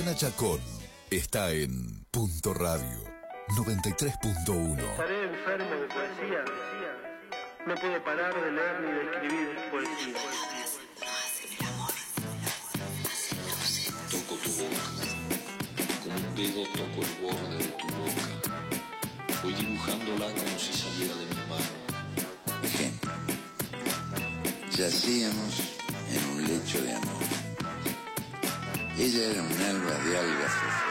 Juliana Chacón está en Punto Radio 93.1. Estaré enfermo de poesía. No puedo parar de leer ni de escribir poesía. Toco tu boca, como un dedo toco el borde de tu boca. Voy dibujándola como si saliera de mi mano. Ejemplo. Yacíamos en un lecho de amor. Ella era un alba de algas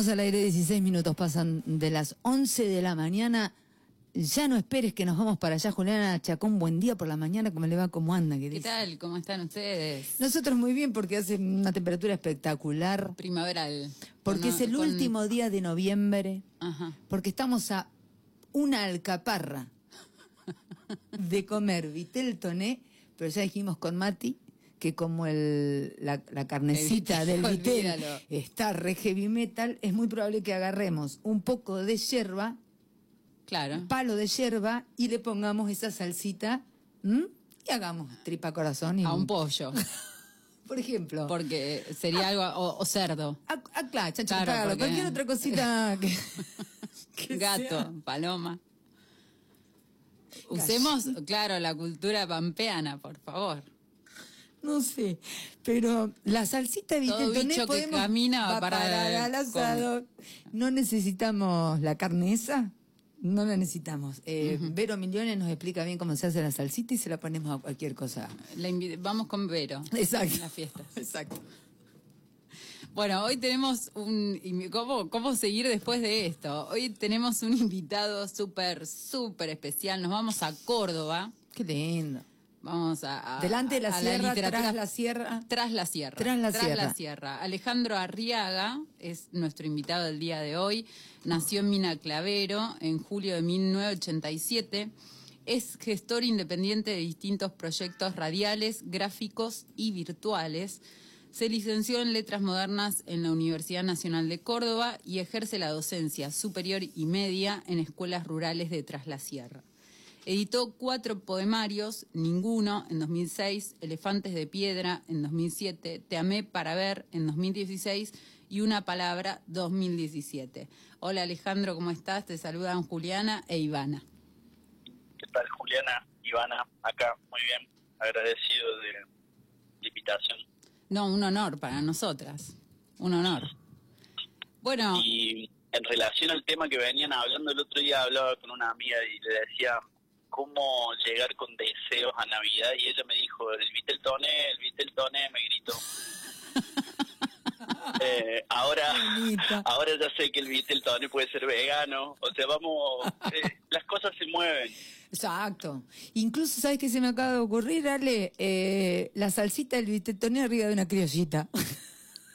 Volvemos al aire, 16 minutos pasan de las 11 de la mañana. Ya no esperes que nos vamos para allá, Juliana Chacón. Buen día por la mañana, ¿cómo le va? ¿Cómo anda? ¿Qué ¿Qué dice? tal? ¿Cómo están ustedes? Nosotros muy bien porque hace una temperatura espectacular, Primaveral. porque Con- es el con- último día de noviembre, Ajá. porque estamos a una alcaparra de comer vitel toné, pero ya dijimos con Mati que como el, la, la carnecita El del vitel, está re heavy metal, es muy probable que agarremos un poco de yerba Claro. un palo de yerba y le pongamos esa salsita ¿m? y hagamos tripa corazón y A un pollo. por ejemplo Porque sería algo. O, o cerdo. Ah, ah, claro, chancho, Claro, porque- cualquier otra cosita que, que Gato, sea. paloma. Usemos, claro, la cultura pampeana, por favor. No sé pero la salsita que podemos camina para para el asado no necesitamos la carne esa no la necesitamos eh, Vero Millones nos explica bien cómo se hace la salsita y se la ponemos a cualquier cosa La vamos con Vero. exacto En la fiesta. exacto Bueno, hoy tenemos un... ¿Cómo, ¿Cómo seguir después de esto? Hoy tenemos un invitado súper, súper especial. Nos vamos a Córdoba. qué lindo Vamos a... a- Delante de la a sierra, literatura- tras la sierra. Tras la sierra. Tras la sierra. Alejandro Arriaga es nuestro invitado del día de hoy. Nació en Mina Clavero en julio de 1987. Es gestor independiente de distintos proyectos radiales, gráficos y virtuales. Se licenció en Letras Modernas en la Universidad Nacional de Córdoba y ejerce la docencia superior y media en escuelas rurales de Tras la Sierra. Editó cuatro poemarios, Ninguno en 2006, Elefantes de Piedra en 2007, Te amé para ver en 2016 y Una palabra 2017. Hola Alejandro, ¿cómo estás? Te saludan Juliana e Ivana. ¿Qué tal, Juliana? Ivana, acá, muy bien, agradecido de la invitación. No, un honor para nosotras. Un honor. Bueno, Y en relación al tema que venían hablando, el otro día hablaba con una amiga y le decía cómo llegar con deseos a Navidad y ella me dijo, el Viteltoné, el Viteltoné, me gritó. Eh, ahora, ahora ya sé que el Viteltoné puede ser vegano, o sea, vamos, eh, las cosas se mueven. Exacto. Incluso, ¿sabes qué se me acaba de ocurrir? Ale, Eh, la salsita del viteltoné arriba de una criollita.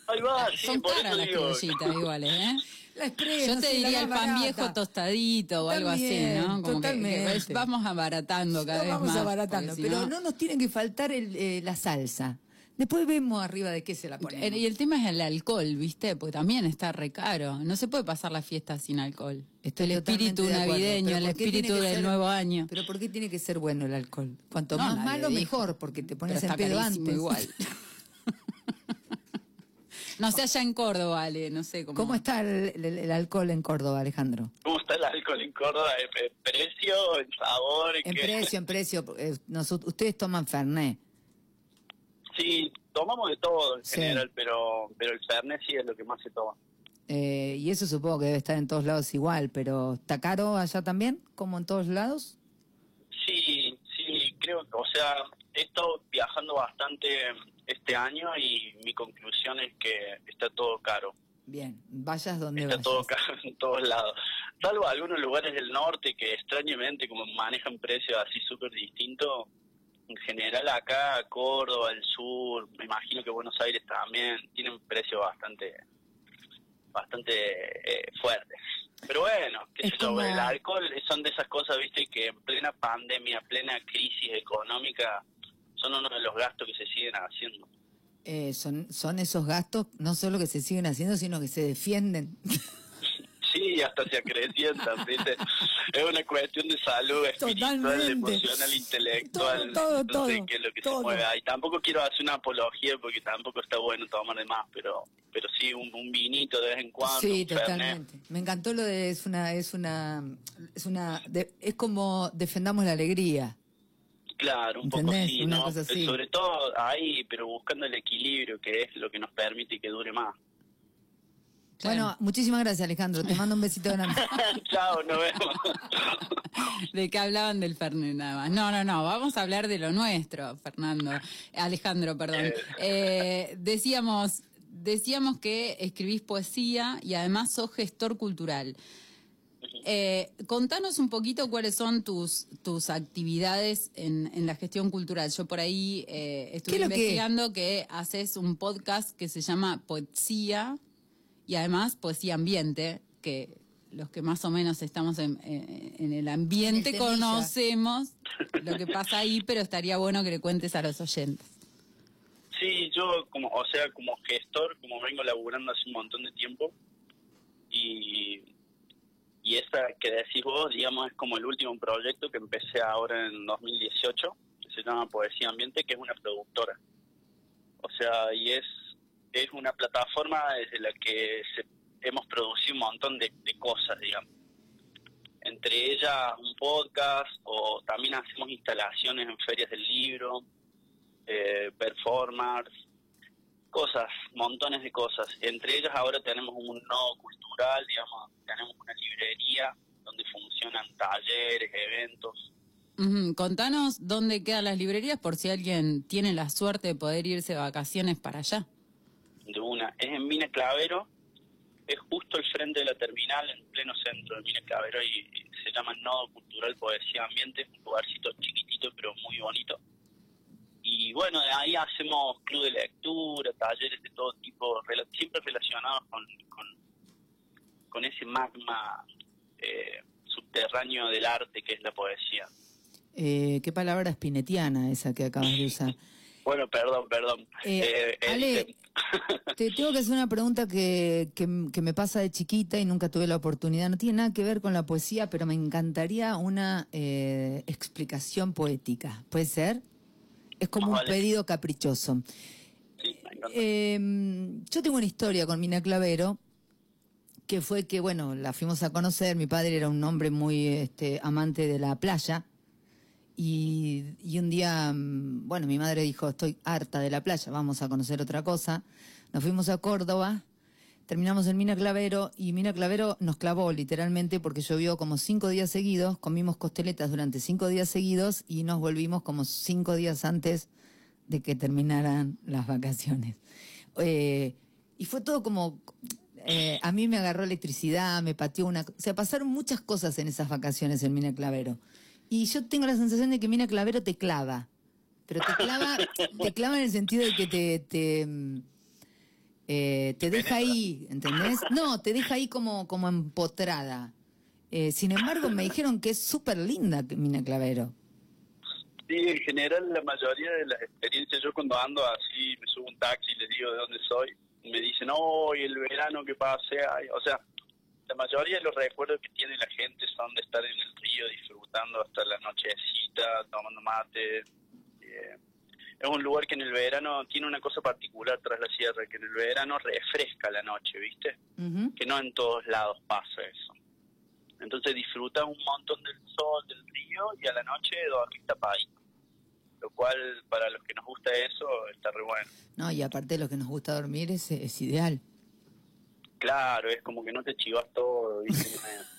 Ahí va, sí, Son por caras eso las digo. criollitas iguales, ¿eh? La Yo te diría el pan barata. viejo tostadito o algo así, ¿no? Como que- que, totalmente. vamos abaratando cada No vez vamos más. abaratando, porque si pero no- no nos tiene que faltar el, eh, la salsa. Después vemos arriba de qué se la ponemos. Y el tema es el alcohol, ¿viste? Porque también está re caro. No se puede pasar la fiesta sin alcohol. Estoy el espíritu navideño, pero el ¿por qué tiene espíritu del ser- nuevo año. Pero ¿por qué tiene que ser bueno el alcohol? Cuanto No, más malo, mejor, porque te Pero pones en está pedo antes. igual. no sé allá en Córdoba, Ale, no sé cómo. ¿Cómo está el, el- el alcohol en Córdoba, Alejandro? ¿Cómo está el alcohol en Córdoba? ¿En, en precio, en sabor? En precio, en precio. eh, ustedes toman Fernet. Sí, tomamos de todo en Sí. general, pero pero el Fernet sí es lo que más se toma. eh, y eso supongo que debe estar en todos lados igual, pero ¿está caro allá también, como en todos lados? Sí, sí, creo, o sea, he estado viajando bastante este año y mi conclusión es que está todo caro. Bien, vayas donde Está vayas. todo caro en todos lados. Salvo algunos lugares del norte que extrañamente como manejan precios así súper distintos. En general acá, Córdoba, el sur, me imagino que Buenos Aires también, tienen precios bastante bastante eh, fuertes. Pero bueno, qué Es como- el alcohol son de esas cosas, viste, que en plena pandemia, plena crisis económica, son uno de los gastos que se siguen haciendo. Eh, son, son esos gastos no solo que se siguen haciendo, sino que se defienden. Sí, hasta se acrecientan, ¿viste? Es una cuestión de salud espiritual, Totalmente. emocional, intelectual. Todo, todo, no todo, sé qué es lo que todo. se mueve ahí. Tampoco quiero hacer una apología porque tampoco está bueno tomar de más, pero pero sí un, un vinito de vez en cuando. sí, Fernet. totalmente. Me encantó lo de es una es una es una de- es como defendamos la alegría. Claro, un poco ¿Entendés? sí, Una ¿no? cosa así. Sobre todo ahí, pero buscando el equilibrio, que es lo que nos permite que dure más. Bueno, muchísimas gracias, Alejandro. Te mando un besito grande. Chao, nos vemos. De que hablaban del Fernet nada más. No, no, no, vamos a hablar de lo nuestro, Fernando. Alejandro, perdón. Eh, decíamos, decíamos que escribís poesía y además sos gestor cultural. Eh, contanos un poquito cuáles son tus, tus actividades en, en la gestión cultural. Yo por ahí eh, ¿Qué estuve que- investigando que haces un podcast que se llama Poesía y además Poesía Ambiente, que los que más o menos estamos en, en- en el ambiente el conocemos lo que pasa ahí, pero estaría bueno que le cuentes a los oyentes. Sí, yo como, o sea, como gestor, como vengo laburando hace un montón de tiempo y y esta que decís vos, digamos, es como el último proyecto que empecé ahora en 2018, que se llama Poesía Ambiente, que es una productora. O sea, y es es una plataforma desde la que se- hemos producido un montón de, de cosas, digamos. Entre ellas un podcast o también hacemos instalaciones en ferias del libro, eh, performance, cosas, montones de cosas. Entre ellas ahora tenemos un nodo cultural, digamos, tenemos una librería donde funcionan talleres, eventos. Ujú, Contanos dónde quedan las librerías por si alguien tiene la suerte de poder irse de vacaciones para allá. De una, es en Mina Clavero, es justo al frente de la terminal, en pleno centro de Mina Clavero, y, y se llama Nodo Cultural Poesía Ambiente, es un lugarcito chiquitito pero muy bonito. Y bueno, ahí hacemos club de lectura, talleres de todo tipo, siempre relacionados con, con, con ese magma eh, subterráneo del arte que es la poesía. Eh, qué palabra spinetiana esa que acabas de usar. Bueno, perdón, perdón. Eh, Eh, Ale, este, Te tengo que hacer una pregunta que, que, que me pasa de chiquita y nunca tuve la oportunidad. No tiene nada que ver con la poesía, pero me encantaría una eh, explicación poética. ¿Puede ser? Es como un Vale. pedido caprichoso. sí. Eh, yo tengo una historia con Mina Clavero, que fue que, bueno, la fuimos a conocer. Mi padre era un hombre muy este, amante de la playa. Y, y un día, mm, bueno, mi madre dijo, estoy harta de la playa, vamos a conocer otra cosa. Nos fuimos a Córdoba, terminamos en Mina Clavero y Mina Clavero nos clavó literalmente porque llovió como cinco días seguidos, comimos costeletas durante cinco días seguidos y nos volvimos como cinco días antes de que terminaran las vacaciones. Eh, y fue todo como... eh, a mí me agarró electricidad, me pateó una... O sea, pasaron muchas cosas en esas vacaciones en Mina Clavero. Y yo tengo la sensación de que Mina Clavero te clava. Pero te clava, te clava en el sentido de que te, Eh, te deja ahí, ¿entendés? No, te deja ahí como, como empotrada. Eh, sin embargo, me dijeron que es súper linda Mina Clavero. Sí, en general la mayoría de las experiencias, yo cuando ando así, me subo un taxi y les digo de dónde soy, me dicen, oh, y el verano que pase, ay", o sea, la mayoría de los recuerdos que tiene la gente son de estar en el río disfrutando hasta la nochecita, tomando mate. eh, es un lugar que en el verano tiene una cosa particular tras la sierra, que en el verano refresca la noche, ¿viste? Que no en todos lados pasa eso. Entonces disfrutas un montón del sol, del río y a la noche dormís tapadito. Lo cual, para los que nos gusta eso, está re bueno. No, y aparte de lo que nos gusta dormir es, es ideal. Claro, es como que no te chivas todo, ¿viste?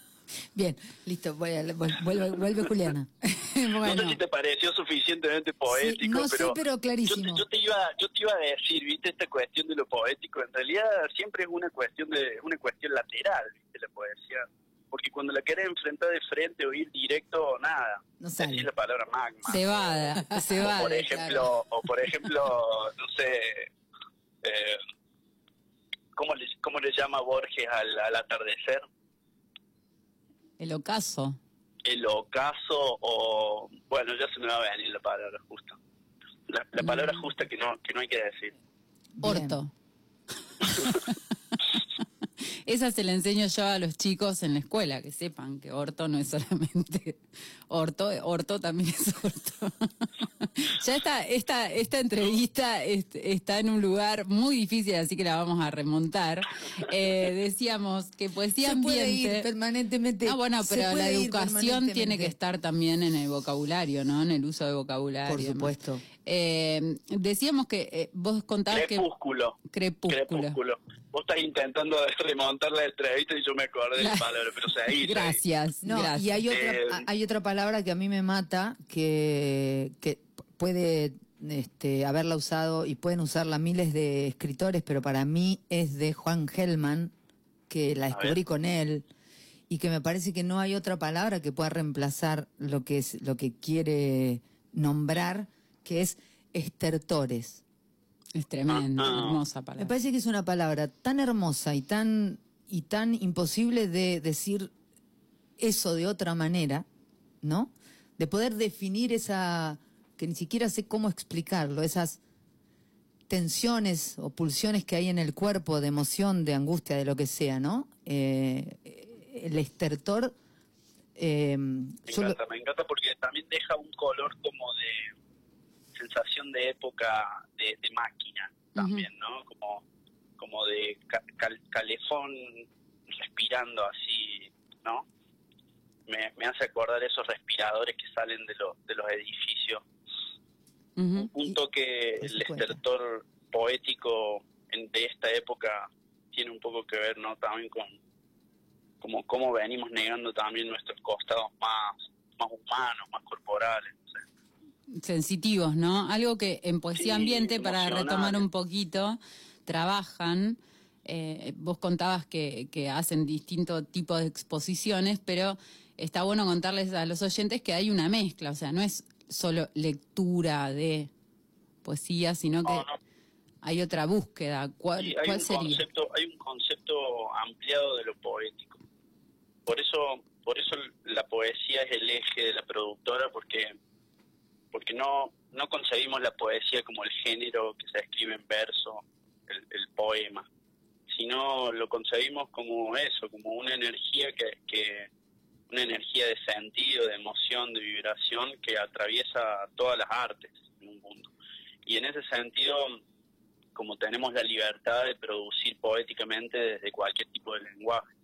Bien, listo, voy a- vuel- vuelve, vuelve Juliana. No sé si te pareció suficientemente poético, no sé, pero, clarísimo. Yo, te, yo te iba, yo te iba a decir, viste, esta cuestión de lo poético, en realidad siempre es una cuestión de una cuestión lateral, viste, la poesía, porque cuando la querés enfrentar de frente o ir directo, nada, No sale. decís la palabra magma. Cebada, o cebada. por ejemplo, o por ejemplo, no sé, eh, ¿cómo le, cómo le llama Borges al, al atardecer? El ocaso. el ocaso o bueno ya se me va a venir la palabra justa la, la palabra Mm. justa que no que no hay que decir. Orto. Esa se la enseño yo a los chicos en la escuela, que sepan que orto no es solamente orto, orto también es orto. ya está, esta, esta entrevista est- está en un lugar muy difícil, así que la vamos a remontar. Eh, decíamos que poesía se puede ambiente. ir permanentemente. Ah, bueno, pero la educación tiene que estar también en el vocabulario, ¿no? En el uso de vocabulario. Por supuesto. Eh, decíamos que eh, vos contabas que... crepúsculo Crepúsculo. Vos estás intentando remontar la entrevista y yo me acordé de la palabra pero seguí Gracias. No, gracias. y hay otra, Eh, hay otra palabra que a mí me mata, que, que puede este, haberla usado y pueden usarla miles de escritores, pero para mí es de Juan Gelman, que la descubrí con él, y que me parece que no hay otra palabra que pueda reemplazar lo que, es, lo que quiere nombrar, que es estertores. Es tremendo, Ah, ah. hermosa Me palabra. parece que es una palabra tan hermosa y tan y tan imposible de decir eso de otra manera, ¿no? De poder definir esa que ni siquiera sé cómo explicarlo, esas tensiones o pulsiones que hay en el cuerpo de emoción, de angustia, de lo que sea, ¿no? Eh, el estertor. eh, me yo lo- encanta me encanta porque también deja un color como de sensación de época de, de máquina también no como como de ca- cal- calefón respirando así no me, me hace acordar esos respiradores que salen de, los de los edificios. Un toque, por el estertor poético en- de esta época tiene un poco que ver, ¿no? También con como cómo venimos negando también nuestros costados más, más humanos, más corporales. no sé. Sensitivos, ¿no? Algo que en Sí, Poesía Ambiente, para retomar un poquito, trabajan. eh, vos contabas que, que hacen distintos tipos de exposiciones, pero está bueno contarles a los oyentes que hay una mezcla, o sea, no es solo lectura de poesía, sino que No, no, hay otra búsqueda. ¿Cuál, Sí, hay cuál un sería? concepto hay un concepto ampliado de lo poético por eso por eso la poesía es el eje de la productora porque porque no no concebimos la poesía como el género que se escribe en verso el, poema sino lo concebimos como eso como una energía que, una energía de sentido de emoción de vibración que atraviesa todas las artes en un mundo y en ese sentido como tenemos la libertad de producir poéticamente desde cualquier tipo de lenguaje.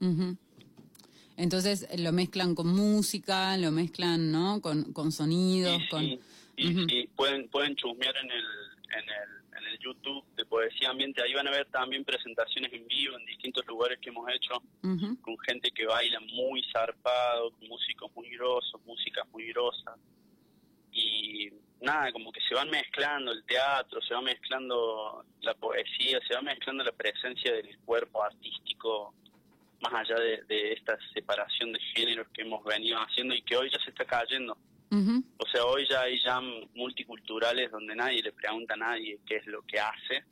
Ujú. Entonces lo mezclan con música, lo mezclan, ¿no? Con, con sonidos, Y con... sí, y pueden, pueden chusmear en el, en, el, en el YouTube de Poesía Ambiente, ahí van a ver también presentaciones en vivo en distintos lugares que hemos hecho, con gente que baila muy zarpado, con músicos muy grosos, músicas muy grosas. Y nada, como que se van mezclando el teatro, se va mezclando la poesía, se va mezclando la presencia del cuerpo artístico, más allá de, de esta separación de géneros que hemos venido haciendo y que hoy ya se está cayendo. O sea, hoy ya hay jam multiculturales donde nadie le pregunta a nadie qué es lo que hace,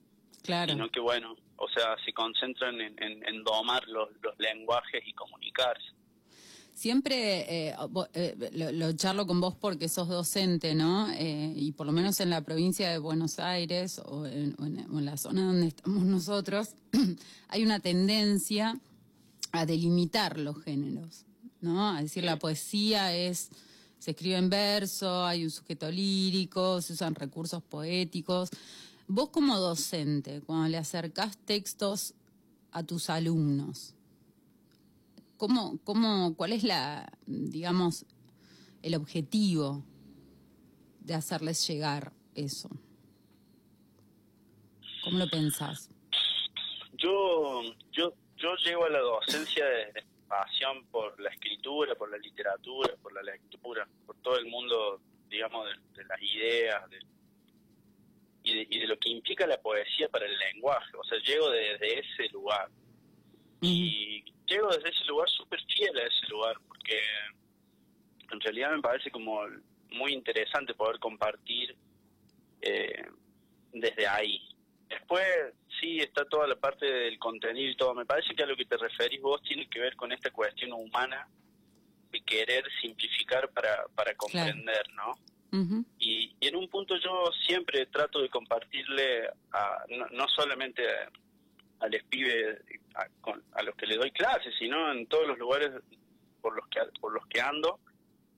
Claro. sino que bueno, o sea, se concentran en, en- en domar los, los lenguajes y comunicarse. Siempre eh, eh, lo, lo charlo con vos porque sos docente, ¿no? Eh, y por lo menos en la provincia de Buenos Aires o en, o en- o en la zona donde estamos nosotros, hay una tendencia a delimitar los géneros, ¿no? A decir la poesía es, se escribe en verso, hay un sujeto lírico, se usan recursos poéticos. Vos como docente, cuando le acercás textos a tus alumnos, ¿Cómo, cómo, ¿Cuál es la, digamos, el objetivo de hacerles llegar eso? ¿Cómo lo pensás? Yo, yo, yo llego a la docencia de pasión por la escritura, por la literatura, por la lectura, por todo el mundo, digamos, de, de las ideas de- y, de, y de lo que implica la poesía para el lenguaje. O sea, llego desde ese lugar. Y llego desde ese lugar súper fiel a ese lugar, porque en realidad me parece como muy interesante poder compartir eh, desde ahí. Después, sí, está toda la parte del contenido y todo. Me parece que a lo que te referís vos tiene que ver con esta cuestión humana de querer simplificar para, para comprender, ¿no? Y, y en un punto yo siempre trato de compartirle, a, no, no solamente a, a los pibes a, con- a los que le doy clases, sino en todos los lugares por los que por los que ando,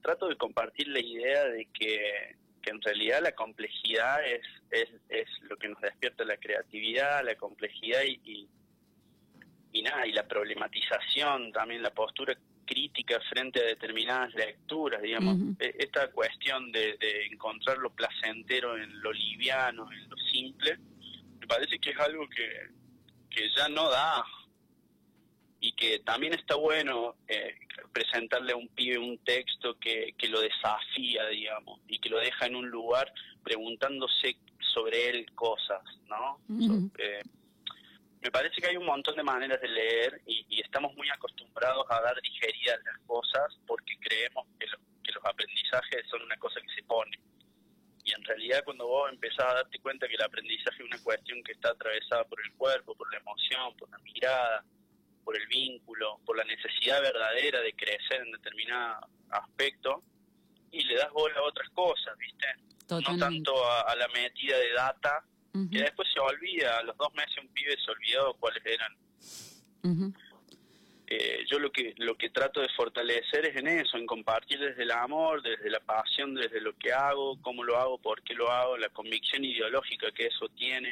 trato de compartir la idea de que, que en realidad la complejidad es, es, es lo que nos despierta la creatividad, la complejidad y, y, y nada, y la problematización, también la postura crítica frente a determinadas lecturas, digamos. E- esta cuestión de, de encontrar lo placentero en lo liviano, en lo simple, me parece que es algo que, que ya no da y que también está bueno eh, presentarle a un pibe un texto que, que lo desafía, digamos, y que lo deja en un lugar preguntándose sobre él cosas, ¿no? Eh, me parece que hay un montón de maneras de leer y, y estamos muy acostumbrados a dar digeridas las cosas porque creemos que, lo- que los aprendizajes son una cosa que se pone. Y en realidad cuando vos empezás a darte cuenta que el aprendizaje es una cuestión que está atravesada por el cuerpo, por la emoción, por la mirada, por el vínculo, por la necesidad verdadera de crecer en determinado aspecto, y le das bola a otras cosas, ¿viste? No tanto a, a la metida de data, que después se olvida, a los dos meses un pibe se olvidó cuáles eran. Eh, yo lo que lo que trato de fortalecer es en eso, en compartir desde el amor, desde la pasión, desde lo que hago, cómo lo hago, por qué lo hago, la convicción ideológica que eso tiene.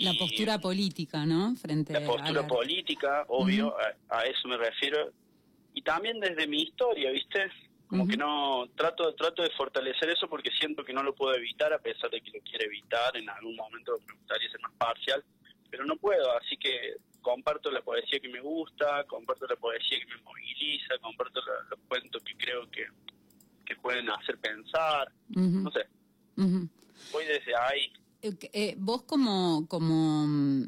La postura política, ¿no? Frente la postura a la- política, obvio, a, a eso me refiero. Y también desde mi historia, ¿viste? Como que no, trato, trato de fortalecer eso porque siento que no lo puedo evitar, a pesar de que lo quiero evitar, en algún momento me gustaría ser más parcial, pero no puedo, así que comparto la poesía que me gusta, comparto la poesía que me moviliza, comparto la- los cuentos que creo que, que pueden hacer pensar, Ujú, no sé, voy desde ahí. Eh, eh, vos como, como, mm,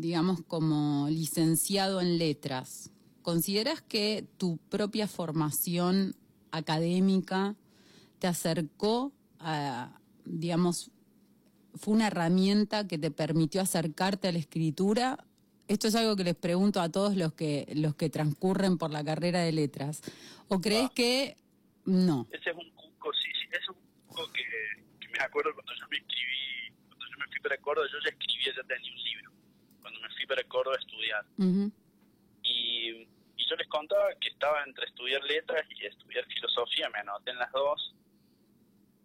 digamos, como licenciado en letras, ¿consideras que tu propia formación académica te acercó a, digamos, fue una herramienta que te permitió acercarte a la escritura? Esto es algo que les pregunto a todos los que, los que transcurren por la carrera de letras. ¿O crees Ah. que no? Ese es un cuco, sí, sí, ese es un cuco que, que me acuerdo cuando yo me escribí, cuando yo me fui para Córdoba, yo ya escribía, ya tenía un libro, cuando me fui para Córdoba a estudiar. Y, y yo les contaba que estaba entre estudiar letras y estudiar filosofía, me anoté en las dos.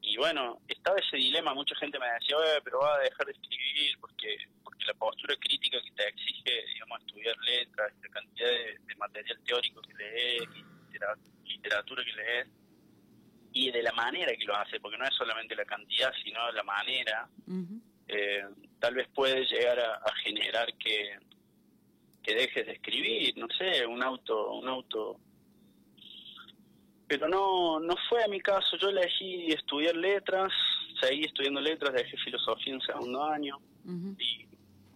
Y bueno, estaba ese dilema, mucha gente me decía, "Oye, pero va a dejar de escribir porque porque la postura crítica que te exige, digamos, estudiar letras, la cantidad de, de material teórico que lees, literatura que lees, y de la manera que lo hace, porque no es solamente la cantidad, sino la manera. Eh, tal vez puede llegar a, a generar que, que dejes de escribir, no sé, un auto, un auto. Pero no, no fue a mi caso, yo elegí estudiar letras, seguí estudiando letras, dejé filosofía en segundo año y,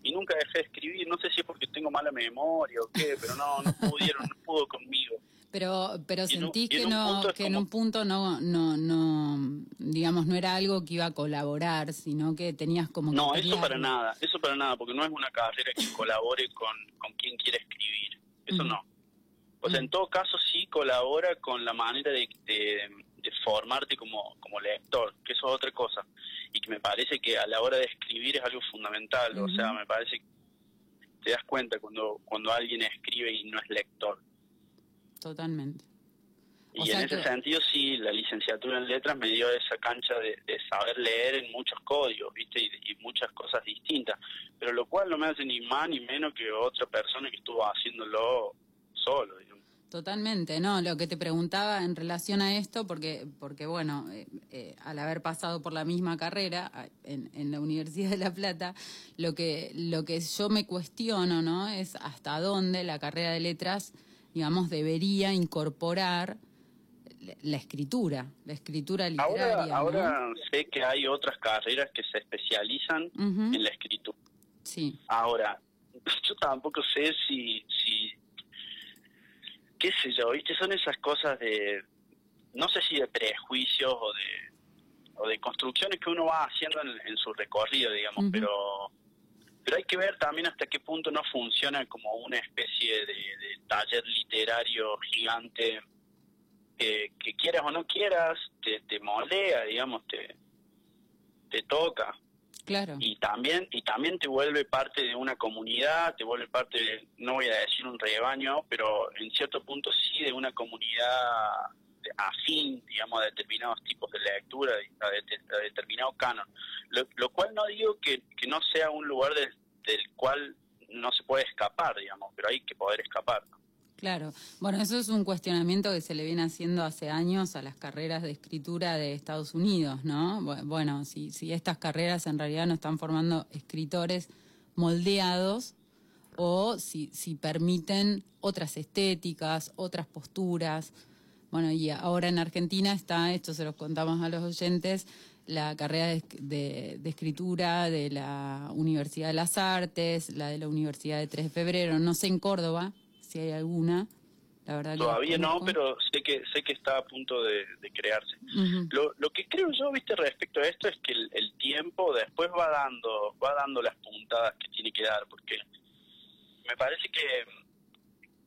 y nunca dejé de escribir, no sé si es porque tengo mala memoria o qué, pero no, no pudieron, no pudo conmigo. Pero Pero, un- sentís que no, en un punto no, no, no, digamos, no era algo que iba a colaborar, sino que tenías como que No, eso para nada, eso para nada, porque no es una carrera que colabore con, con quien quiere escribir, eso no. O sea, en todo caso sí colabora con la manera de, de, de formarte como, como lector, que eso es otra cosa, y que me parece que a la hora de escribir es algo fundamental, o sea, me parece que te das cuenta cuando, cuando alguien escribe y no es lector. Totalmente. Y en ese que- sentido sí, la licenciatura en letras me dio esa cancha de, de saber leer en muchos códigos, ¿viste? Y, y muchas cosas distintas. Pero lo cual no me hace ni más ni menos que otra persona que estuvo haciéndolo solo, digamos. Totalmente, no, lo que te preguntaba en relación a esto, porque, porque bueno, eh, eh, al haber pasado por la misma carrera en, en la Universidad de La Plata, lo que, lo que yo me cuestiono, ¿no? Es hasta dónde la carrera de letras, digamos, debería incorporar la- escritura, la escritura literaria. Ahora, ¿no? ahora sé que hay otras carreras que se especializan en la escritura. Sí, Ahora, yo tampoco sé si, si, qué sé yo, ¿viste? Son esas cosas de, no sé si de prejuicios o de, o de construcciones que uno va haciendo en, en su recorrido, digamos, pero pero hay que ver también hasta qué punto no funciona como una especie de, de taller literario gigante que, que quieras o no quieras, te, te moldea, digamos, te, te toca claro. y también y también te vuelve parte de una comunidad te vuelve parte de, no voy a decir un rebaño pero en cierto punto sí de una comunidad afín digamos a determinados tipos de lectura a, a determinado canon lo, cual no digo que, no sea un lugar del, cual no se puede escapar digamos pero hay que poder escapar. Claro, bueno, eso es un cuestionamiento que se le viene haciendo hace años a las carreras de escritura de Estados Unidos, ¿no? Bu- Bueno, si, si estas carreras en realidad no están formando escritores moldeados o si permiten otras estéticas, otras posturas. Bueno, y ahora en Argentina está, esto se los contamos a los oyentes, la carrera de, de- de escritura de la Universidad de las Artes, la de la Universidad de 3 de Febrero, no sé en Córdoba si hay alguna, la verdad todavía no pero sé que sé que está a punto de, de crearse. Lo, lo que creo yo, viste, respecto a esto es que el, el tiempo después va dando, va dando las puntadas que tiene que dar, porque me parece que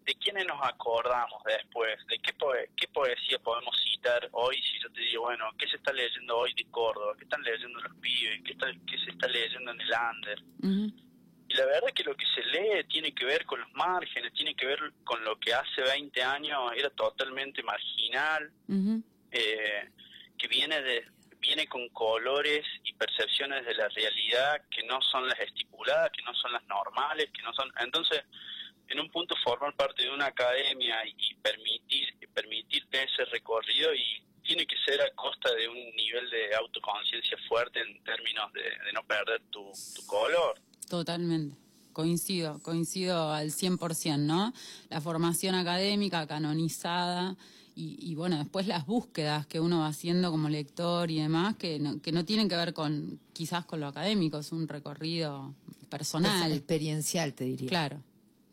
de quiénes nos acordamos después, de qué, poe- qué poesía podemos citar hoy, si yo te digo, bueno, ¿qué se está leyendo hoy de Córdoba? ¿Qué están leyendo los pibes? ¿Qué, está- qué se está leyendo en el Under? ujú, Y la verdad es que lo que se lee tiene que ver con los márgenes, tiene que ver con lo que hace 20 años era totalmente marginal, eh, que viene de viene con colores y percepciones de la realidad que no son las estipuladas, que no son las normales, que no son entonces en un punto formar parte de una academia y, permitir permitirte ese recorrido y tiene que ser a costa de un nivel de autoconciencia fuerte en términos de, de no perder tu, tu color. Totalmente. Coincido, coincido al 100%, ¿no? La formación académica canonizada y, y, bueno, después las búsquedas que uno va haciendo como lector y demás, que no, que no tienen que ver con quizás con lo académico, es un recorrido personal. experiencial, te diría. Claro,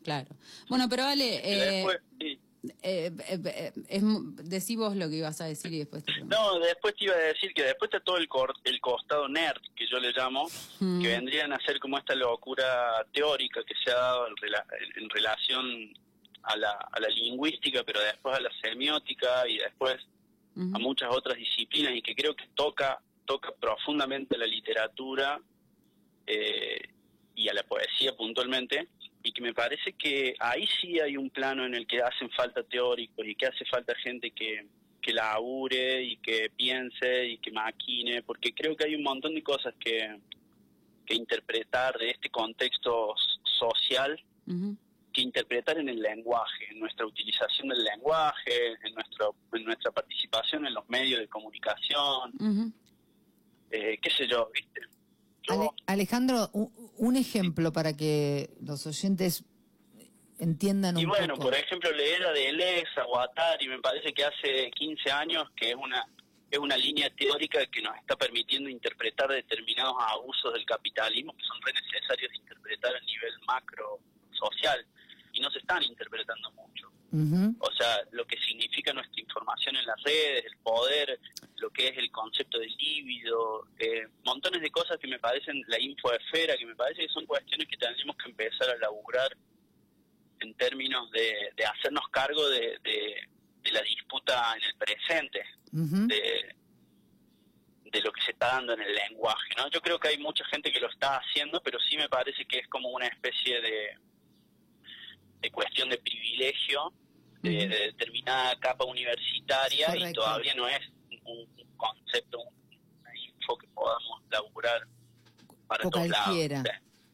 claro. Bueno, pero vale, eh, después, sí. eh, eh, eh, es, decí vos lo que ibas a decir y después te. No, después te iba a decir que después está todo el, cor- el costado nerd, que yo le llamo, Mm. que vendrían a ser como esta locura teórica que se ha dado en, rela- en- relación a la, a la lingüística, pero después a la semiótica y después a muchas otras disciplinas y que creo que toca toca profundamente la literatura eh, y a la poesía puntualmente y que me parece que ahí sí hay un plano en el que hacen falta teóricos y que hace falta gente que, que labure y que piense y que maquine, porque creo que hay un montón de cosas que, que interpretar de este contexto social que interpretar en el lenguaje, en nuestra utilización del lenguaje, en, nuestro, en nuestra participación en los medios de comunicación, eh, qué sé yo, ¿viste? Yo- Ale- Alejandro, un ejemplo para que los oyentes entiendan un y bueno, poco. por ejemplo, leer a Deleuze, a Guattari, me parece que hace 15 años que es una es una línea teórica que nos está permitiendo interpretar determinados abusos del capitalismo que son re necesarios de interpretar a nivel macro social. y no se están interpretando mucho. O sea, lo que significa nuestra información en las redes, el poder, que es el concepto del líbido, eh, montones de cosas que me parecen, la infoesfera, que me parece que son cuestiones que tendríamos que empezar a laburar en términos de, de hacernos cargo de, de- de la disputa en el presente, de, de lo que se está dando en el lenguaje. ¿no? Yo creo que hay mucha gente que lo está haciendo, pero sí me parece que es como una especie de, de cuestión de privilegio de, de determinada capa universitaria y todavía no es un, concepto, una info que podamos laburar para O todos lados. cualquiera.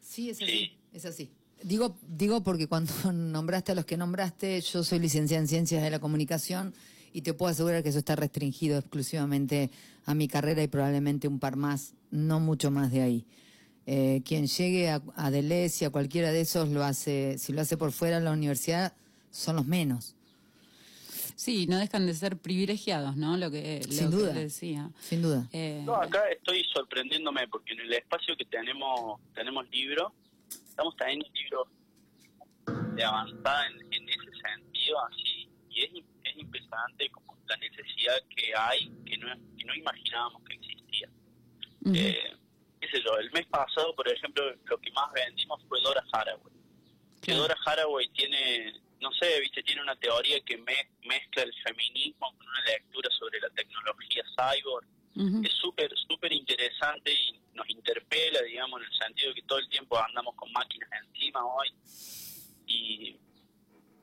Sí, es así. Sí. Es así. Digo, digo porque cuando nombraste a los que nombraste, yo soy licenciada en Ciencias de la Comunicación y te puedo asegurar que eso está restringido exclusivamente a mi carrera y probablemente un par más, no mucho más de ahí. Eh, quien llegue a, a Deleuze y a cualquiera de esos lo hace, si lo hace por fuera de la universidad, son los menos, Sí, no dejan de ser privilegiados, ¿no? Lo que, lo Sin que duda. decía. sin duda. Eh, No, acá estoy sorprendiéndome porque en el espacio que tenemos tenemos libros, estamos teniendo libros de avanzada en, en ese sentido, así, y es, es impresionante como la necesidad que hay, que no, que no imaginábamos que existía. Eh, qué sé yo, el mes pasado, por ejemplo, lo que más vendimos fue Dora Haraway. Que. Dora Haraway tiene, no sé, viste, tiene una teoría que me- mezcla el feminismo con una lectura sobre la tecnología cyborg es súper, súper interesante y nos interpela, digamos, en el sentido de que todo el tiempo andamos con máquinas encima hoy. Y,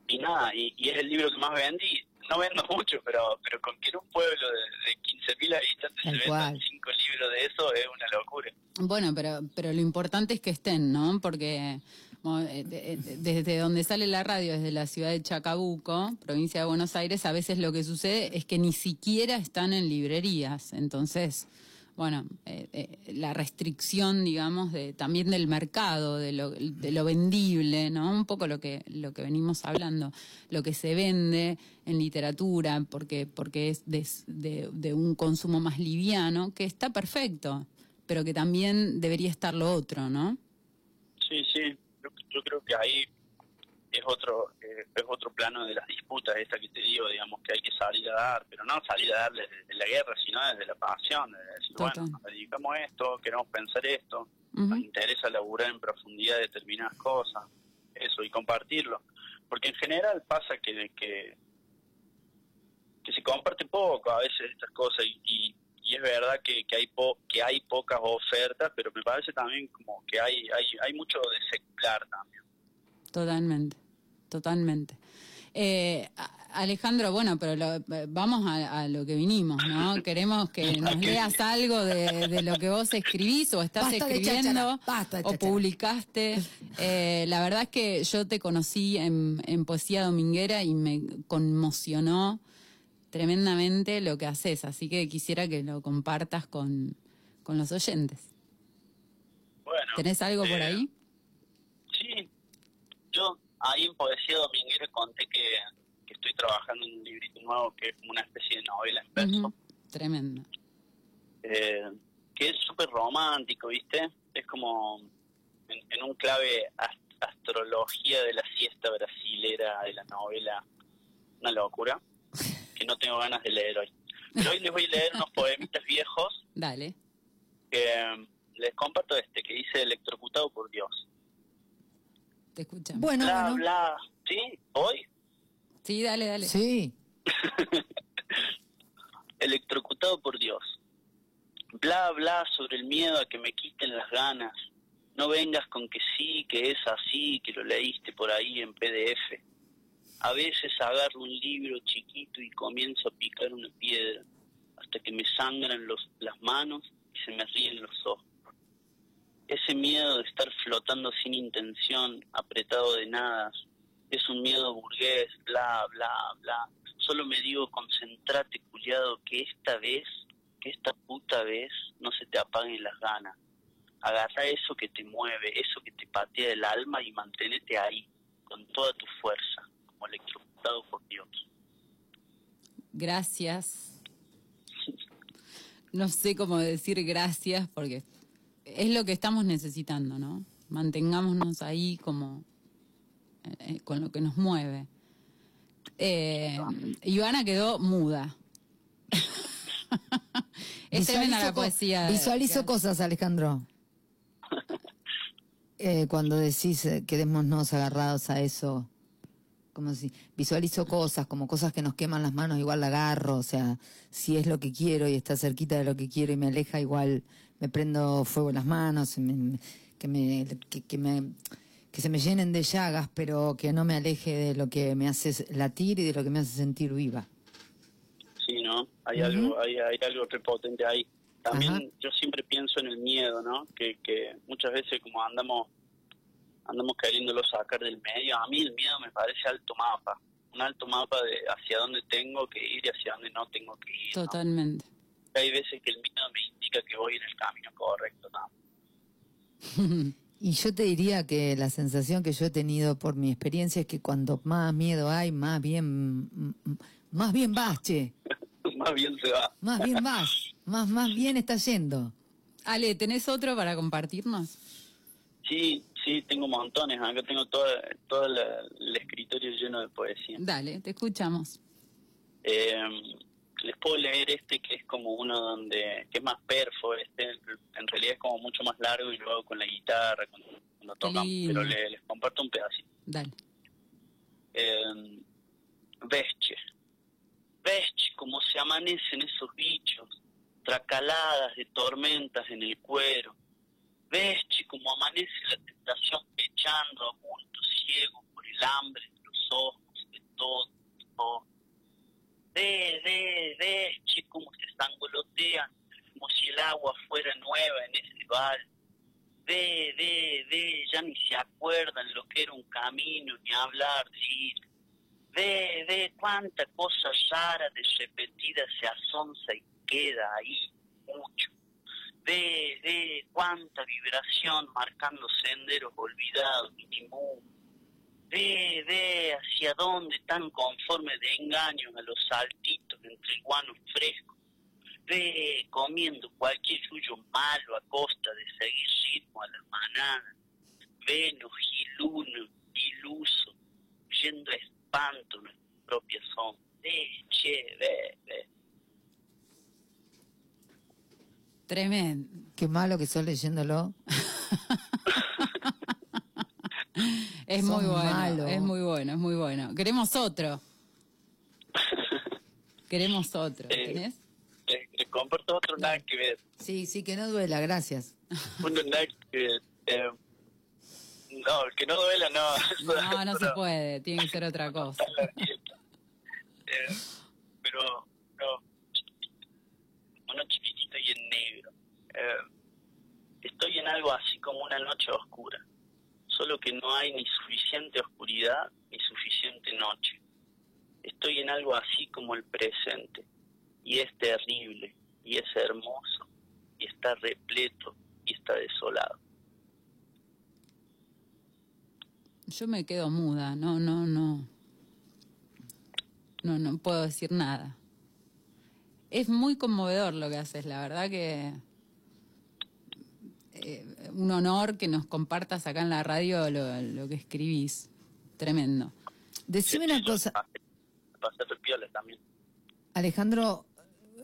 y nada, y, y es el libro que más vendí. No vendo mucho, pero pero con que en un pueblo de, de 15.000 habitantes Tal se vendan cual. cinco libros de eso es una locura. Bueno, pero, pero lo importante es que estén, ¿no? Porque desde donde sale la radio, desde la ciudad de Chacabuco, provincia de Buenos Aires, a veces lo que sucede es que ni siquiera están en librerías. Entonces, bueno, eh, eh, la restricción, digamos, de también del mercado, de lo, de lo vendible, ¿no? Un poco lo que, lo que venimos hablando, lo que se vende en literatura, porque, porque es de, de- un consumo más liviano, que está perfecto, pero que también debería estar lo otro, ¿no? Sí, sí, creo que ahí es otro eh, es otro plano de las disputas, esta que te digo, digamos, que hay que salir a dar, pero no salir a dar desde la guerra, sino desde la pasión, de decir, Total. bueno, nos dedicamos a esto, queremos pensar esto, nos interesa laburar en profundidad determinadas cosas, eso, y compartirlo. Porque en general pasa que, que, que se comparte poco a veces estas cosas y, y, y es verdad que, que hay po- que hay pocas ofertas, pero me parece también como que hay, hay, hay mucho de secular también. Totalmente, totalmente. Eh, Alejandro, bueno, pero lo- vamos a, a lo que vinimos, ¿no? Queremos que nos leas algo de, de lo que vos escribís o estás Basta escribiendo o publicaste. Eh, la verdad es que yo te conocí en, en Poesía Dominguera y me conmocionó tremendamente lo que haces, así que quisiera que lo compartas con, con los oyentes. Bueno, ¿Tenés algo por eh, ahí? Sí, yo ahí en Poesía Dominguera conté que, que estoy trabajando en un librito nuevo que es como una especie de novela en verso. Tremendo. eh, que es súper romántico, ¿viste? Es como en, en un clave ast- astrología de la siesta brasilera de la novela, una locura, que no tengo ganas de leer hoy. Pero hoy les voy a leer unos poemitas viejos Dale. que eh, les comparto este, que dice Electrocutado por Dios. Te escuchamos. Bueno, bla, bueno. bla, ¿sí? ¿Hoy? Sí, dale, dale. Sí. electrocutado por Dios. Bla, bla sobre el miedo a que me quiten las ganas. No vengas con que sí, que es así, que lo leíste por ahí en PDF. A veces agarro un libro chiquito y comienzo a picar una piedra, hasta que me sangran los, las manos y se me ríen los ojos. Ese miedo de estar flotando sin intención, apretado de nada, es un miedo burgués, bla, bla, bla. Solo me digo, concentrate, culiado, que esta vez, que esta puta vez, no se te apaguen las ganas. Agarra eso que te mueve, eso que te patea el alma y manténete ahí, con toda tu fuerza, como electrocutado por Dios. Gracias. No sé cómo decir gracias porque es lo que estamos necesitando, ¿no? Mantengámonos ahí como eh, con lo que nos mueve. Eh, Ivana quedó muda. es tremenda la co- poesía. Visualizo que- cosas, Alejandro. Eh, cuando decís eh, quedémonos agarrados a eso, como si visualizo cosas, como cosas que nos queman las manos, igual la agarro, o sea, si es lo que quiero y está cerquita de lo que quiero y me aleja, igual me prendo fuego en las manos, me- que, me, que, que me que se me llenen de llagas, pero que no me aleje de lo que me hace latir y de lo que me hace sentir viva. Sí, ¿no? Hay algo, hay, hay algo repotente ahí. También Ajá. yo siempre pienso en el miedo, ¿no? Que, que muchas veces como andamos andamos queriéndolo sacar del medio, a mí el miedo me parece alto mapa, un alto mapa de hacia dónde tengo que ir y hacia dónde no tengo que ir. ¿no? Totalmente. Hay veces que el miedo me indica que voy en el camino correcto, ¿no? Y yo te diría que la sensación que yo he tenido por mi experiencia es que cuando más miedo hay, más bien, mm, más bien vas, che. Más bien se va. Más bien vas. Más, más bien está yendo. Ale, ¿tenés otro para compartirnos? Sí, sí, tengo montones. Acá tengo todo, todo la- el escritorio lleno de poesía. Dale, te escuchamos. Eh, les puedo leer este que es como uno donde, que es más perfo, este en realidad es como mucho más largo y lo hago con la guitarra cuando, cuando tocamos, pero le- les comparto un pedacito. Dale. Eh, Vesche, vesche como se amanecen esos bichos, tracaladas de tormentas en el cuero, vesche como amanece la tentación pechando a bulto ciego por el hambre de los ojos de todos, todos. Ve, ve, vesche como se sangolotean, como si el agua fuera nueva en ese val. Ve, ve, ve, ya ni se acuerdan lo que era un camino, ni hablar de ir. Ve, ve cuánta cosa rara de repetida se asonza y queda ahí, mucho. Ve, ve cuánta vibración marcando senderos olvidados, minimum. Ve, ve hacia dónde tan conforme de engaños a los saltitos entre el guano fresco. Ve comiendo cualquier suyo malo a costa de seguir ritmo a la manada. Venus, giluno, iluso, yendo a espanto nuestra propia sombra. Ve, che, ve, ve. Tremendo. Qué malo que sos leyéndolo. Es Sos muy bueno, malo. es muy bueno, es muy bueno. Queremos otro. Queremos otro. Eh. ¿Tenés? Les, les comparto otro nada que ver. Sí, sí, que no duela, gracias. Uno nada que ver. Eh, no, que no duela, no. No, no se puede, tiene que ser otra cosa. Eh, pero, no, uno chiquitito y en negro. Eh, estoy en algo así como una noche oscura, solo que no hay ni suficiente oscuridad ni suficiente noche. Estoy en algo así como el presente, y es terrible, y es hermoso, y está repleto, y está desolado. Yo me quedo muda, no, no, no. No, no puedo decir nada. Es muy conmovedor lo que haces, la verdad que eh, un honor que nos compartas acá en la radio lo, lo que escribís. Tremendo. Decime una cosa, piola también. Alejandro,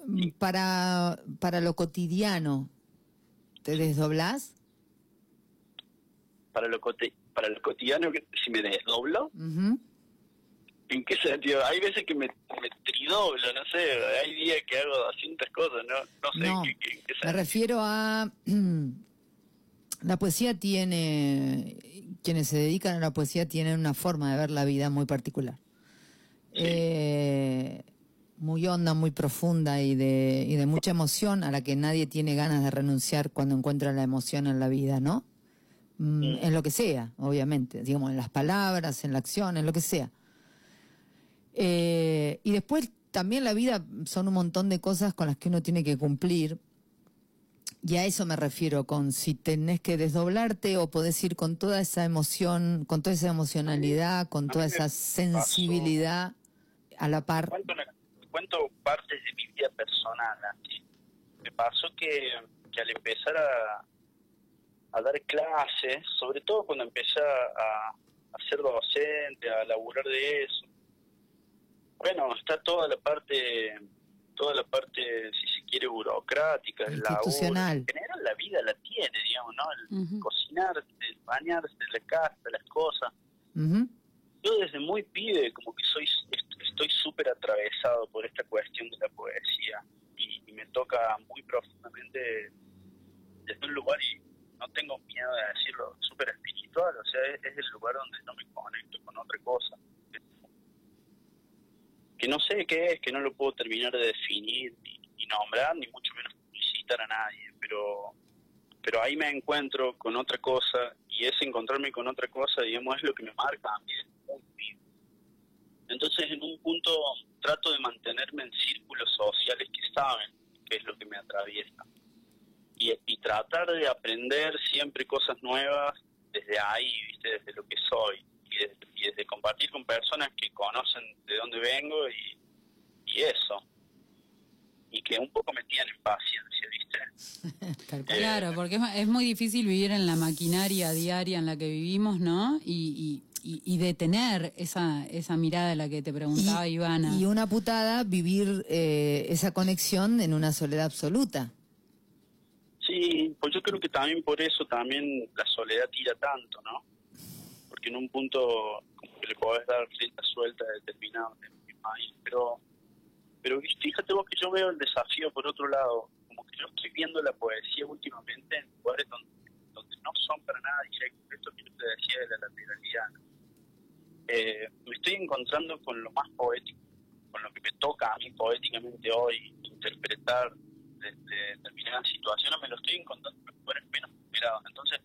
mm, para, para lo cotidiano, ¿te desdoblás? Para lo, para lo cotidiano, si me desdoblo. ¿En qué sentido? Hay veces que me, me tridoblo, no sé, hay días que hago 200 cosas, no, no sé No, qué, qué, qué me refiero a... La poesía tiene... Quienes se dedican a la poesía tienen una forma de ver la vida muy particular. Eh, muy honda, muy profunda y de, y de mucha emoción a la que nadie tiene ganas de renunciar cuando encuentra la emoción en la vida, ¿no? Mm, En lo que sea, obviamente, digamos, en las palabras, en la acción, en lo que sea. Eh, y después también la vida son un montón de cosas con las que uno tiene que cumplir. Y a eso me refiero, con si tenés que desdoblarte o podés ir con toda esa emoción, con toda esa emocionalidad, con toda esa sensibilidad a la par. Cuento, una- cuento partes de mi vida personal. Me pasó que, que al empezar a, a dar clases, sobre todo cuando empecé a, a ser docente, a laburar de eso. Bueno, está toda la parte, toda la parte, si se quiere, burocrática, el. Institucional. En general la vida la tiene, digamos, ¿no? El Ujú. cocinar, el bañarse, la casa, las cosas. Yo desde muy pibe como que soy est- estoy súper atravesado por esta cuestión de la poesía y, y me toca muy profundamente desde un lugar y no tengo miedo de decirlo súper espiritual, o sea, es, es el lugar donde yo me conecto con otra cosa. Que no sé qué es, que no lo puedo terminar de definir ni, ni nombrar, ni mucho menos publicitar a nadie, pero pero ahí me encuentro con otra cosa y ese encontrarme con otra cosa, digamos, es lo que me marca a. Entonces, en un punto trato de mantenerme en círculos sociales que saben qué es lo que me atraviesa y, y tratar de aprender siempre cosas nuevas desde ahí, ¿viste? desde lo que soy y desde, y desde compartir con personas que conocen de dónde vengo y, y eso. Y que un poco me tienen paciencia, ¿viste? Claro, porque es, es muy difícil vivir en la maquinaria diaria en la que vivimos, ¿no? Y, y, y, y detener esa, esa mirada de la que te preguntaba Ivana. y una putada vivir eh, esa conexión en una soledad absoluta. Sí, pues yo creo que también por eso también la soledad tira tanto, ¿no? Porque en un punto como que le podés dar rienda suelta a determinados país, pero pero fíjate vos que yo veo el desafío por otro lado, como que yo estoy viendo la poesía últimamente en lugares donde, donde no son para nada directos, esto que yo te decía de la lateralidad. Eh, me estoy encontrando con lo más poético, con lo que me toca a mí poéticamente hoy interpretar desde determinadas situaciones, me lo estoy encontrando en lugares menos esperados. Entonces,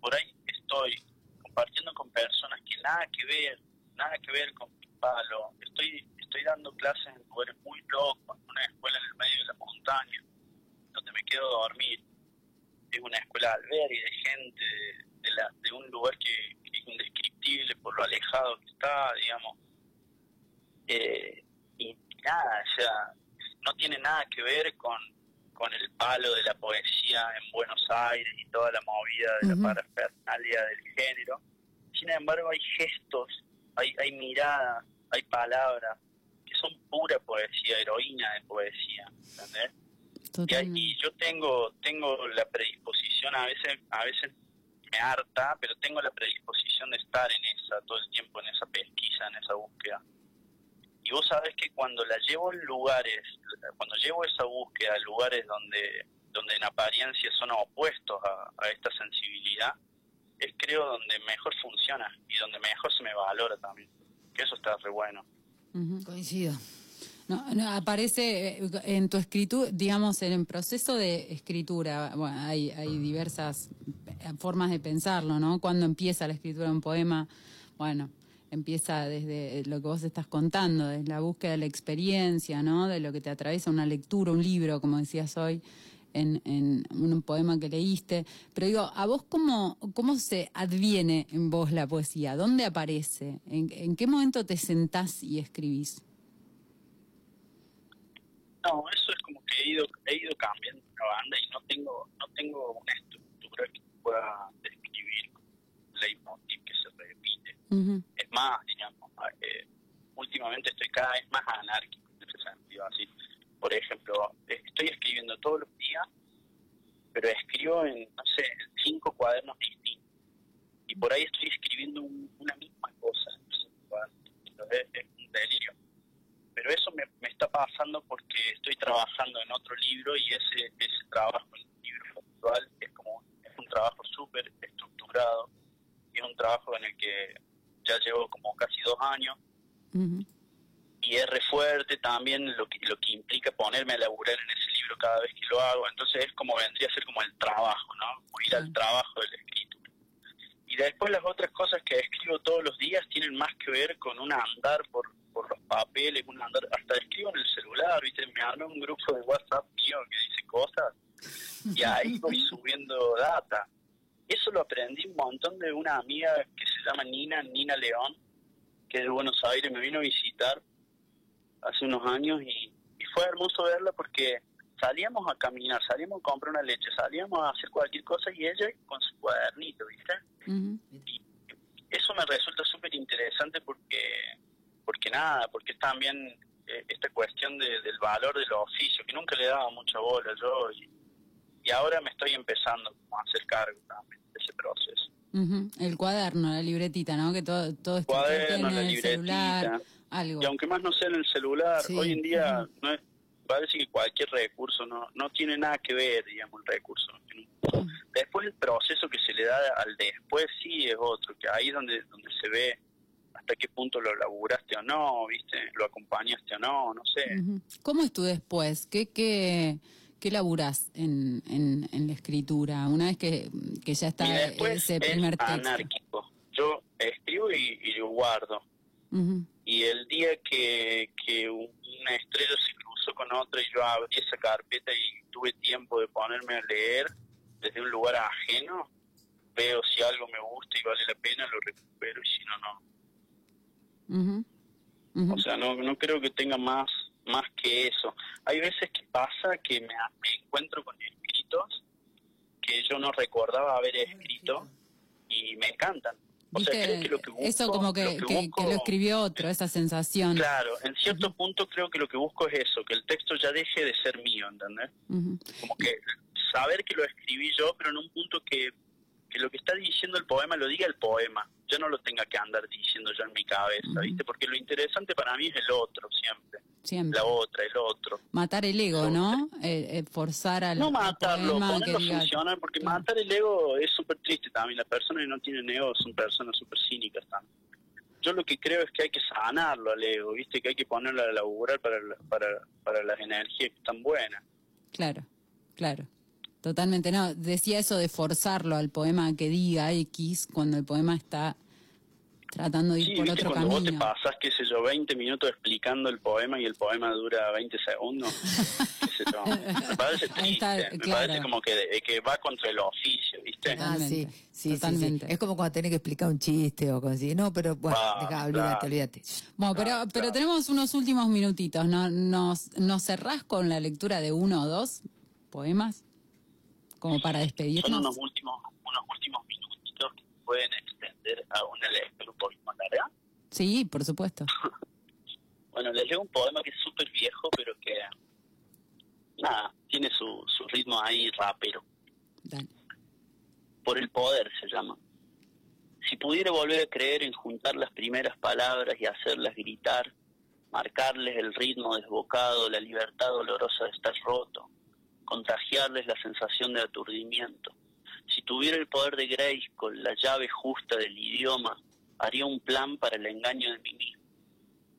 por ahí estoy compartiendo con personas que nada que ver, nada que ver con mi palo. Estoy, estoy dando clases en lugares muy locos, en una escuela en el medio de la montaña, donde me quedo a dormir. Es una escuela albergue de gente de, de la, de un lugar que, que es indescriptible por lo alejado que está, digamos. Eh, y nada, o sea, no tiene nada que ver con, con el palo de la poesía en Buenos Aires y toda la movida de la parafernalia del género. Sin embargo, hay gestos, hay, hay miradas, hay palabras son pura poesía, heroína de poesía, ¿entendés? Y, y yo tengo tengo la predisposición, a veces a veces me harta, pero tengo la predisposición de estar en esa, todo el tiempo en esa pesquisa, en esa búsqueda. Y vos sabés que cuando la llevo en lugares, cuando llevo esa búsqueda a lugares donde, donde en apariencia son opuestos a, a esta sensibilidad, es creo donde mejor funciona y donde mejor se me valora también. Que eso está re bueno. Coincido. No, no, aparece eh, en tu escritura, digamos, en el proceso de escritura, bueno, hay, hay diversas eh, formas de pensarlo, ¿no? Cuando empieza la escritura de un poema, bueno, empieza desde lo que vos estás contando, desde la búsqueda de la experiencia, ¿no? De lo que te atraviesa una lectura, un libro, como decías hoy, en, en un poema que leíste. Pero digo, ¿a vos cómo, cómo se adviene en vos la poesía? ¿Dónde aparece? ¿En, en qué momento te sentás y escribís? No, eso es como que he ido, he ido cambiando la banda y no tengo, no tengo una estructura que pueda describir leitmotiv que se repite. Es más, digamos, eh, últimamente estoy cada vez más anárquico en ese sentido. Así, por ejemplo, estoy escribiendo todos los días, pero escribo en, no sé, cinco cuadernos distintos. Y por ahí estoy escribiendo un- una misma cosa. Entonces, es un delirio. Pero eso me, me está pasando porque estoy trabajando en otro libro y ese, ese trabajo en el libro actual es como es un trabajo súper estructurado y es un trabajo en el que ya llevo como casi dos años. Y es re fuerte también lo que, lo que implica ponerme a laburar en ese libro cada vez que lo hago. Entonces es como vendría a ser como el trabajo, ¿no? Como ir al trabajo de la escritura. Y después las otras cosas que escribo todos los días tienen más que ver con un andar por, por los papeles, un andar, hasta escribo en el celular, ¿viste? Me armé un grupo de WhatsApp mío que dice cosas y ahí voy subiendo data. Eso lo aprendí un montón de una amiga que se llama Nina, Nina León, que es de Buenos Aires, me vino a visitar hace unos años y, y fue hermoso verla porque salíamos a caminar, salíamos a comprar una leche, salíamos a hacer cualquier cosa y ella con su cuadernito, ¿viste? Y eso me resulta súper interesante porque, porque nada, porque es también eh, esta cuestión de- del valor del oficio, que nunca le daba mucha bola yo, y, y ahora me estoy empezando a hacer cargo también de ese proceso. El cuaderno, la libretita, ¿no? Que todo, todo Cuaderno, en la el libretita. celular, algo. Y aunque más no sea en el celular, Sí. hoy en día no es, parece que cualquier recurso no, no tiene nada que ver, digamos, el recurso. Después el proceso que se le da al después sí es otro, que ahí es donde, donde se ve hasta qué punto lo laburaste o no, ¿viste? Lo acompañaste o no, no sé. ¿Cómo es tu después? ¿Qué, qué, qué laburás en, en, en la escritura? Una vez que, que ya está ese es primer texto. anárquico. Yo escribo y, y lo guardo. Y el día que, que un- una estrella se cruzó con otra y yo abrí esa carpeta y tuve tiempo de ponerme a leer desde un lugar ajeno, veo si algo me gusta y vale la pena, lo recupero y si no, no. O sea, no, no creo que tenga más, más que eso. Hay veces que pasa que me, me encuentro con escritos que yo no recordaba haber escrito y me encantan. O sea, que lo que busco, Eso como que, lo que, que que busco- lo escribió otro, esa sensación. Claro, en cierto punto creo que lo que busco es eso, que el texto ya deje de ser mío, ¿entendés? Ujú. Como que saber que lo escribí yo, pero en un punto que, que lo que está diciendo el poema lo diga el poema, yo no lo tenga que andar diciendo yo en mi cabeza, ¿viste? Porque lo interesante para mí es el otro siempre, Siempre. la otra, el otro. Matar el ego, ¿no? Eh, eh, forzar al, No matarlo, poema que ponerlo a diga... funcionar, porque Claro. matar el ego es súper triste también. Las personas que no tienen ego son personas súper cínicas también. Yo lo que creo es que hay que sanarlo al ego, ¿viste? Que hay que ponerlo a laburar para, para, para las energías que están buenas. Claro, claro. Totalmente, no. Decía eso de forzarlo al poema que diga X cuando el poema está tratando de ir Sí, por ¿viste? otro Cuando vos te camino. pasas, qué sé yo, 20 minutos explicando el poema y el poema dura 20 segundos, qué sé yo. Me parece está, triste, me claro. parece como que, que va contra el oficio, ¿viste? Ah, sí, Totalmente, sí, totalmente. Es como cuando tenés que explicar un chiste o así. No, pero bueno, Ah, dejá, olvídate, claro. olvídate. Bueno, pero, Claro, pero tenemos unos últimos minutitos. ¿no? ¿Nos, ¿Nos cerrás con la lectura de uno o dos poemas? Como para Son despedirnos. unos últimos, unos últimos minutitos que pueden extender a una lectura un poquito más larga. Sí, por supuesto. Bueno, les leo un poema que es súper viejo, pero que, nada, tiene su, su ritmo ahí rapero. Dale. Por el poder se llama. Si pudiera volver a creer en juntar las primeras palabras y hacerlas gritar, marcarles el ritmo desbocado, la libertad dolorosa de estar roto, contagiarles la sensación de aturdimiento. Si tuviera el poder de Grayskull, la llave justa del idioma, haría un plan para el engaño de mí mismo.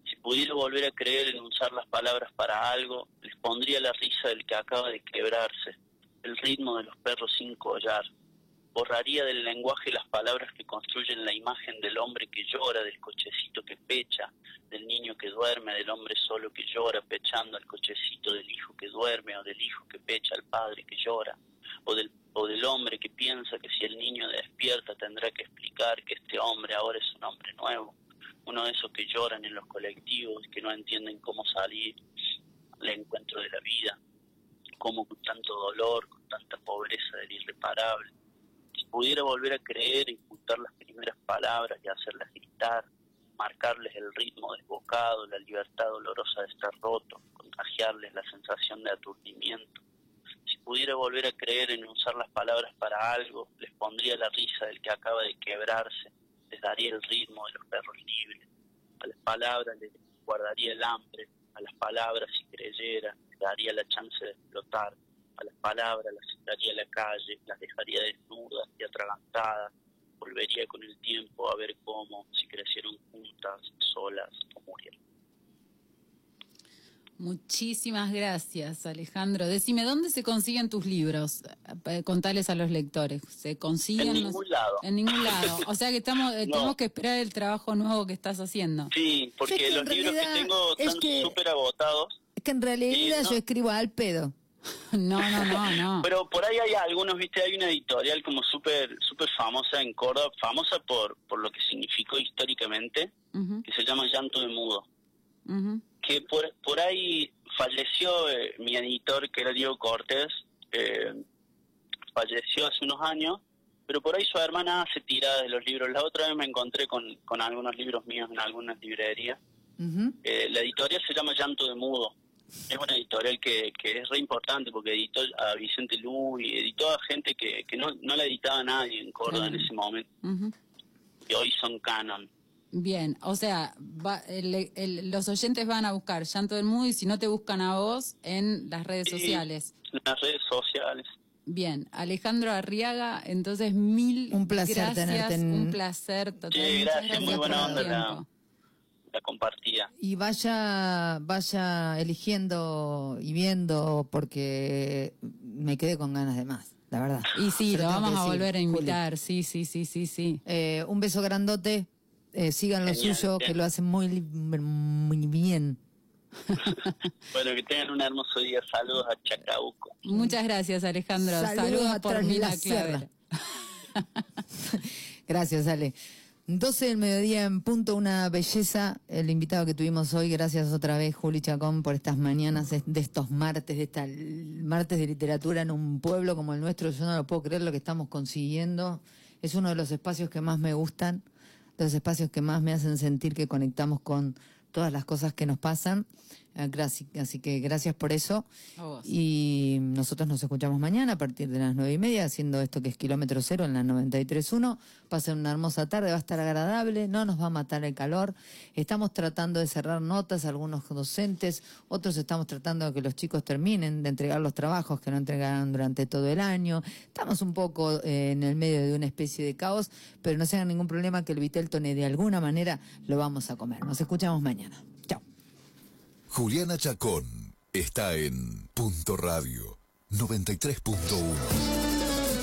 Si pudiera volver a creer en usar las palabras para algo, les pondría la risa del que acaba de quebrarse, el ritmo de los perros sin collar. Borraría del lenguaje las palabras que construyen la imagen del hombre que llora, del cochecito que pecha, del niño que duerme, del hombre solo que llora pechando al cochecito, del hijo que duerme o del hijo que pecha al padre que llora, o del, o del hombre que piensa que si el niño despierta tendrá que explicar que este hombre ahora es un hombre nuevo, uno de esos que lloran en los colectivos, que no entienden cómo salir al encuentro de la vida, cómo con tanto dolor, con tanta pobreza del irreparable. Si pudiera volver a creer juntar las primeras palabras y hacerlas gritar, marcarles el ritmo desbocado, la libertad dolorosa de estar roto, contagiarles la sensación de aturdimiento. Si pudiera volver a creer en usar las palabras para algo, les pondría la risa del que acaba de quebrarse, les daría el ritmo de los perros libres. A las palabras les guardaría el hambre, a las palabras si creyera, les daría la chance de explotar, a las palabras las sacaría a la calle, las dejaría desnudas y atragantadas, volvería con el tiempo a ver cómo, si crecieron juntas, solas o murieron. Muchísimas gracias, Alejandro. Decime, ¿dónde se consiguen tus libros? Eh, Contales a los lectores. ¿Se consiguen? En ningún sé. lado. En ningún lado. O sea que estamos, eh, No. tenemos que esperar el trabajo nuevo que estás haciendo. Sí, porque Es que los libros que tengo es están que- súper agotados. Es que en realidad Sí, no. yo escribo al pedo. No, no, no, no. Pero por ahí hay algunos, viste, hay una editorial como súper súper famosa en Córdoba, famosa por, por lo que significó históricamente, que se llama Llanto de Mudo. Que por, por ahí falleció eh, mi editor, que era Diego Cortés, eh, falleció hace unos años, pero por ahí su hermana hace tiradas de los libros. La otra vez me encontré con, con algunos libros míos en algunas librerías. Eh, la editorial se llama Llanto de Mudo. Es una editorial que, que es re importante porque editó a Vicente Lu y editó a gente que, que no, no la editaba nadie en Córdoba en ese momento. Ujú. Y hoy son canon. Bien, o sea, va- el- el- los oyentes van a buscar Llanto del Mudo y si no te buscan a vos en las redes Sí. sociales. En las redes sociales. Bien, Alejandro Arriaga, entonces mil Un placer gracias, tenerte en- un placer total. Sí, Muchas gracias, muy buena onda la, compartida. Y vaya, vaya eligiendo y viendo porque me quedé con ganas de más, la verdad. Y sí, lo vamos a decir, volver a Juli. invitar, sí, sí, sí, sí, sí. Eh, un beso grandote. eh, sigan lo Genial, suyo, bien. que lo hacen muy, muy bien. Bueno, que tengan un hermoso día. Saludos a Chacabuco. Muchas gracias, Alejandro. Saludos Saludos, a por tras Mina la sierra. Claver. Gracias, Ale. 12 del mediodía en punto, una belleza. El invitado que tuvimos hoy, gracias otra vez, Juli Chacón, por estas mañanas de estos martes, de esta martes de literatura en un pueblo como el nuestro. Yo no lo puedo creer lo que estamos consiguiendo. Es uno de los espacios que más me gustan, los espacios que más me hacen sentir que conectamos con todas las cosas que nos pasan. Graci- Así que gracias por eso. A vos. Y nosotros nos escuchamos mañana a partir de las nueve y media, haciendo esto que es kilómetro cero en la 93.1. Pasen una hermosa tarde, va a estar agradable, no nos va a matar el calor. Estamos tratando de cerrar notas, algunos docentes, otros estamos tratando de que los chicos terminen de entregar los trabajos que no entregaron durante todo el año. Estamos un poco eh, en el medio de una especie de caos, pero no se hagan ningún problema que el Viteltone de alguna manera lo vamos a comer. Nos escuchamos mañana. Juliana Chacón está en Punto Radio 93.1.